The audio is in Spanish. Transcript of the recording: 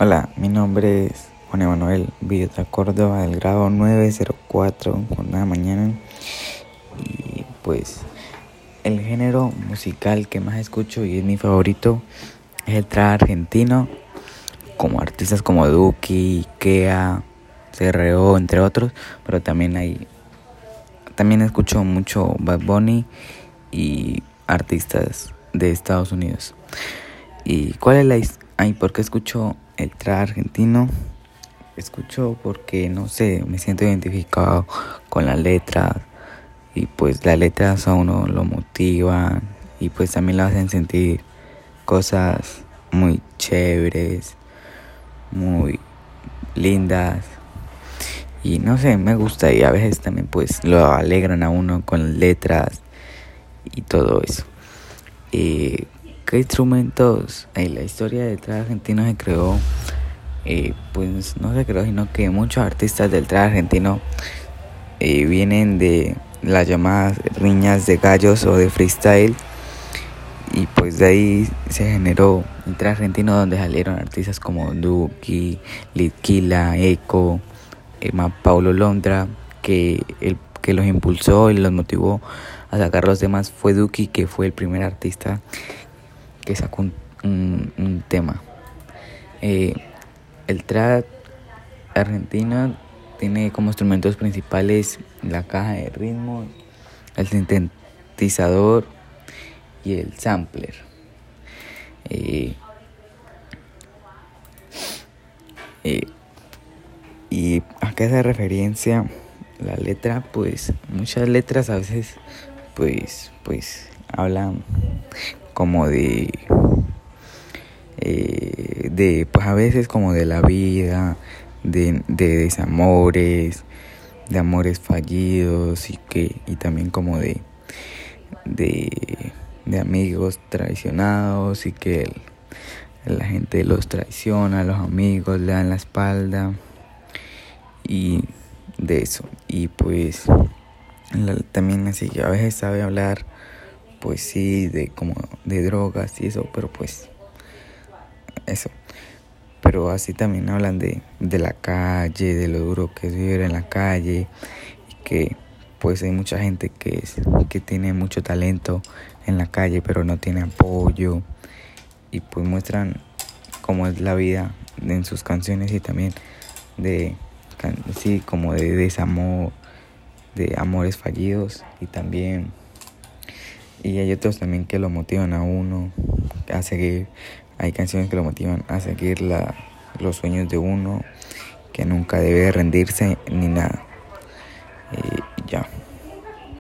Hola, mi nombre es Juan Emanuel Villota Córdoba del grado 904 jornada mañana y pues el género musical que más escucho y es mi favorito es el trap argentino como artistas como Duki, Kea, CRO entre otros, pero también hay también escucho mucho Bad Bunny y artistas de Estados Unidos. ¿Y cuál es la ay, por qué escucho el trap argentino? Escucho porque no sé, me siento identificado con las letras y pues las letras a uno lo motivan y pues también lo hacen sentir cosas muy chéveres, muy lindas y no sé, me gusta y a veces también pues lo alegran a uno con letras y todo eso. ¿Qué instrumentos? en la historia de trap argentino se creó, eh, pues no se creó, sino que muchos artistas del trap argentino eh, vienen de las llamadas riñas de gallos o de freestyle. Y pues de ahí se generó el trap argentino donde salieron artistas como Duki, Litquila, Eco, Emma Paulo Londra, que el que los impulsó y los motivó a sacar los demás fue Duki, que fue el primer artista que sacó un, tema. Eh, el trap argentino tiene como instrumentos principales la caja de ritmo, el sintetizador y el sampler. Eh, eh, y a qué hace referencia la letra, pues muchas letras a veces pues pues hablan como de, eh, de, pues a veces como de la vida, de, de desamores, de amores fallidos y que y también como de, de, de amigos traicionados y que la gente los traiciona, los amigos le dan la espalda y de eso. Y pues también así a veces sabe hablar pues sí, de como de drogas y eso, pero pues eso. Pero así también hablan de, de la calle, de lo duro que es vivir en la calle y que pues hay mucha gente que es que tiene mucho talento en la calle, pero no tiene apoyo y pues muestran cómo es la vida en sus canciones y también de sí, como de desamor, de amores fallidos y también y hay otros también que lo motivan a uno a seguir. Hay canciones que lo motivan a seguir la, los sueños de uno, que nunca debe rendirse ni nada. Y